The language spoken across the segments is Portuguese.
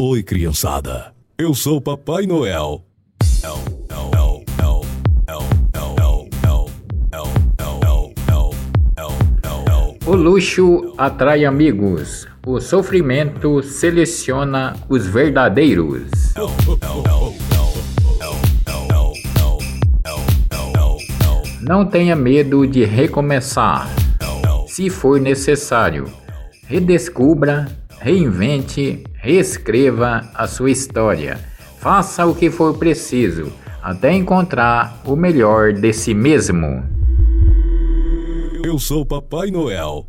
Oi, criançada. Eu sou Papai Noel. O luxo atrai amigos. O sofrimento seleciona os verdadeiros. Não tenha medo de recomeçar. Se for necessário, redescubra, reinvente, reescreva a sua história. Faça o que for preciso até encontrar o melhor de si mesmo. Eu sou Papai Noel.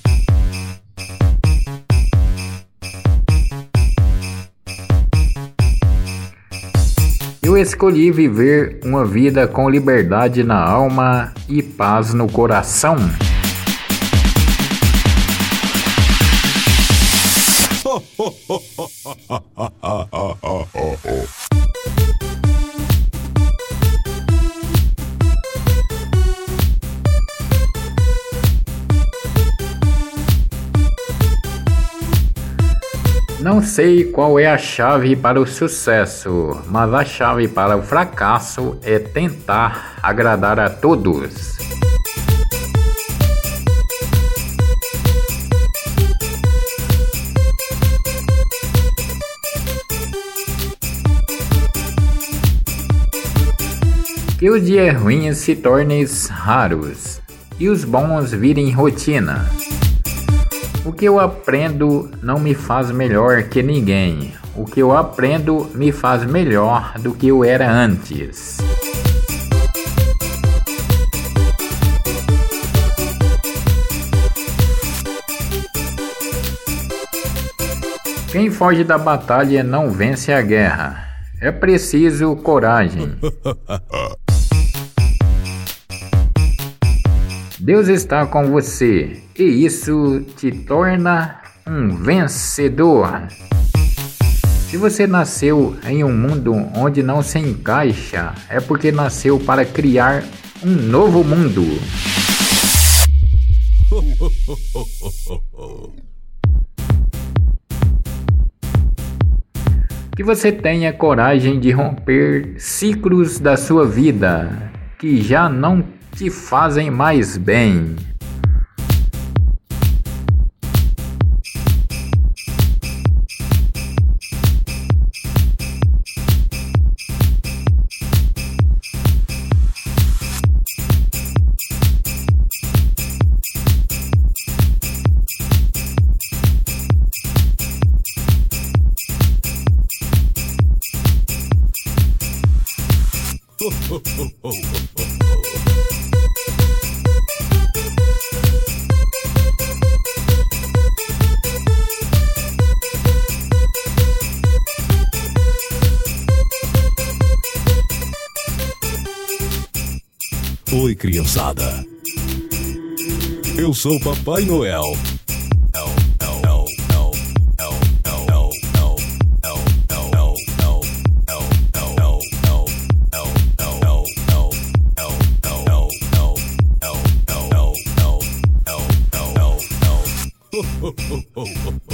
Eu escolhi viver uma vida com liberdade na alma e paz no coração. Não sei qual é a chave para o sucesso, mas a chave para o fracasso é tentar agradar a todos. Que os dias ruins se tornem raros e os bons virem rotina. O que eu aprendo não me faz melhor que ninguém. O que eu aprendo me faz melhor do que eu era antes. Quem foge da batalha não vence a guerra. É preciso coragem. Deus está com você e isso te torna um vencedor. Se você nasceu em um mundo onde não se encaixa, é porque nasceu para criar um novo mundo. Que você tenha coragem de romper ciclos da sua vida que já não te fazem mais bem. Oi, criançada. Eu sou Papai Noel.